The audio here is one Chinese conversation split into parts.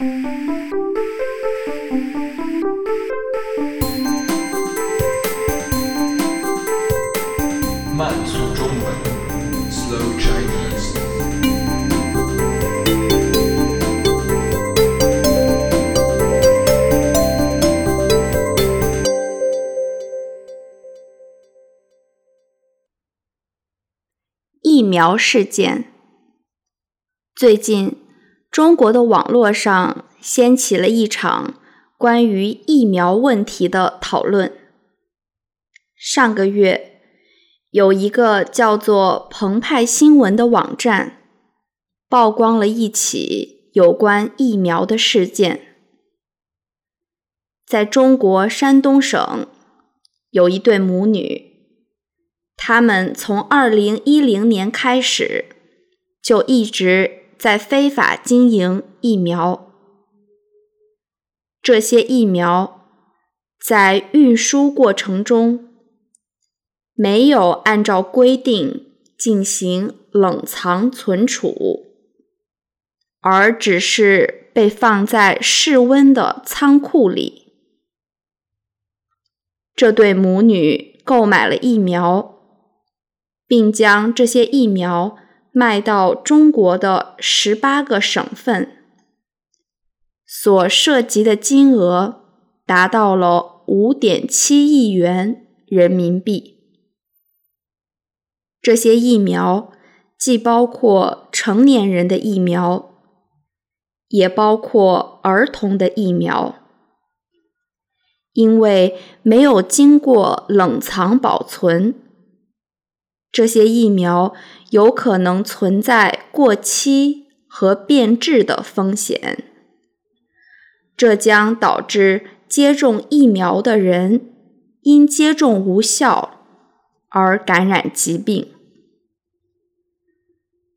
慢速中文，Slow Chinese。疫苗事件。最近，中国的网络上掀起了一场关于疫苗问题的讨论。上个月，有一个叫做“澎湃新闻”的网站曝光了一起有关疫苗的事件。在中国山东省，有一对母女，他们从二零一零年开始就一直在非法经营疫苗。这些疫苗在运输过程中没有按照规定进行冷藏存储，而只是被放在室温的仓库里。这对母女购买了疫苗，并将这些疫苗卖到中国的十八个省份，所涉及的金额达到了五点七亿元人民币。这些疫苗既包括成年人的疫苗，也包括儿童的疫苗。因为没有经过冷藏保存，这些疫苗有可能存在过期和变质的风险，这将导致接种疫苗的人因接种无效而感染疾病。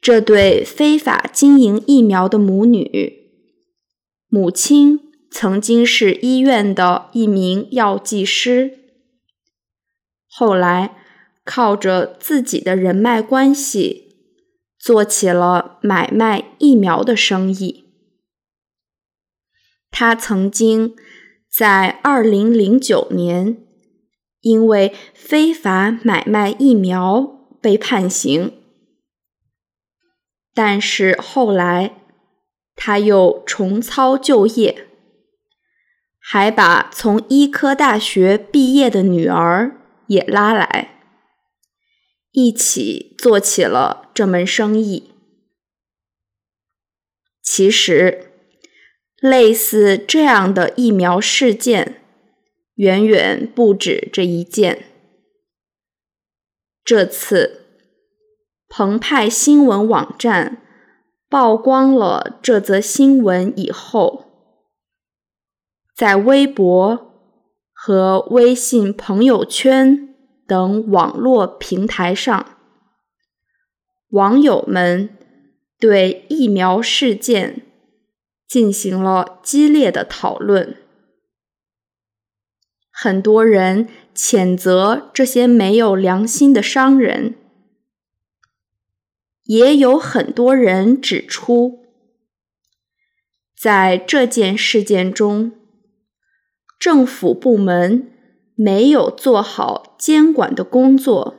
这对非法经营疫苗的母女，母亲。曾经是医院的一名药剂师，后来靠着自己的人脉关系，做起了买卖疫苗的生意。他曾经在2009年因为非法买卖疫苗被判刑，但是后来他又重操旧业。还把从医科大学毕业的女儿也拉来，一起做起了这门生意。其实，类似这样的疫苗事件远远不止这一件。这次，澎湃新闻网站曝光了这则新闻以后。在微博和微信朋友圈等网络平台上，网友们对疫苗事件进行了激烈的讨论。很多人谴责这些没有良心的商人，也有很多人指出，在这件事件中。政府部门没有做好监管的工作，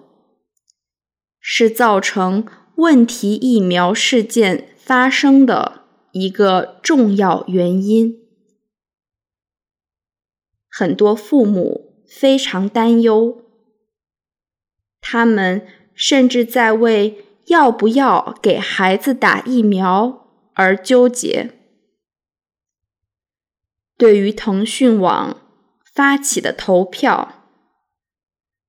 是造成问题疫苗事件发生的一个重要原因。很多父母非常担忧，他们甚至在为要不要给孩子打疫苗而纠结。对于腾讯网发起的投票，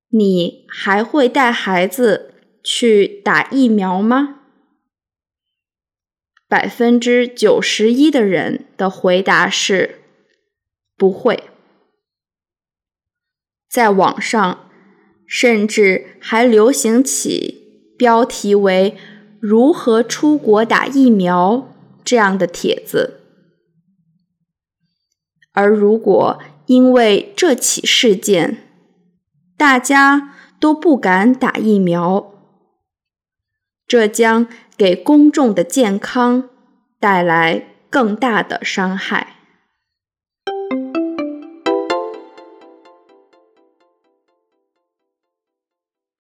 你还会带孩子去打疫苗吗？百分之九十一的人的回答是不会。在网上，甚至还流行起标题为“如何出国打疫苗”这样的帖子。而如果因为这起事件，大家都不敢打疫苗，这将给公众的健康带来更大的伤害。